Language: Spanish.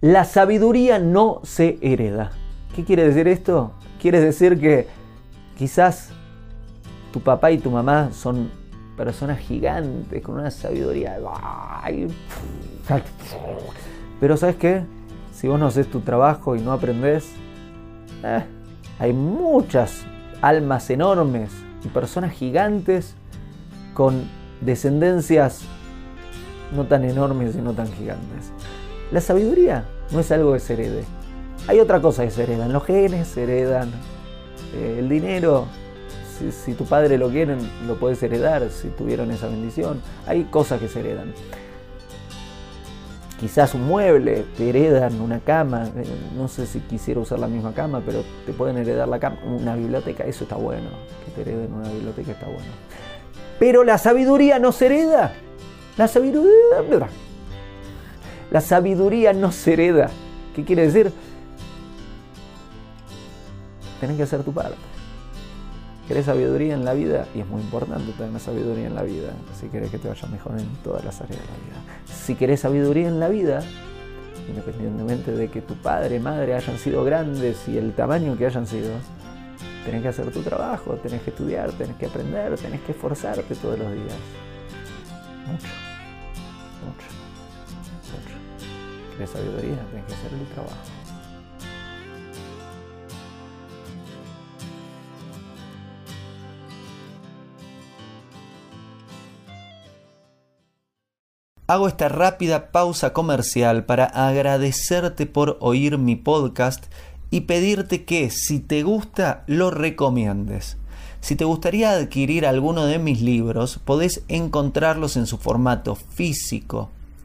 La sabiduría no se hereda. ¿Qué quiere decir esto? Quiere decir que quizás tu papá y tu mamá son personas gigantes con una sabiduría. Pero ¿sabes qué? Si vos no haces tu trabajo y no aprendés, eh, hay muchas almas enormes y personas gigantes con descendencias no tan enormes y no tan gigantes. La sabiduría no es algo que se herede. Hay otra cosa que se heredan, los genes se heredan, eh, el dinero, si, tu padre lo quieren, lo puedes heredar, si tuvieron esa bendición. Hay cosas que se heredan. Quizás un mueble, te heredan una cama, eh, no sé si quisiera usar la misma cama, pero te pueden heredar la cama, una biblioteca, eso está bueno, que te hereden una biblioteca está bueno. Pero la sabiduría no se hereda. La sabiduría, la sabiduría no se hereda. ¿Qué quiere decir? Tenés que hacer tu parte. ¿Querés sabiduría en la vida? Y es muy importante tener sabiduría en la vida, si querés que te vaya mejor en todas las áreas de la vida. Si querés sabiduría en la vida, independientemente de que tu padre, madre hayan sido grandes y el tamaño que hayan sido, tenés que hacer tu trabajo, tenés que estudiar, tenés que aprender, tenés que esforzarte todos los días. Mucho, mucho, ¿Querés sabiduría? Tenés que hacer el trabajo. Hago esta rápida pausa comercial para agradecerte por oír mi podcast y pedirte que si te gusta lo recomiendes. Si te gustaría adquirir alguno de mis libros, podés encontrarlos en su formato físico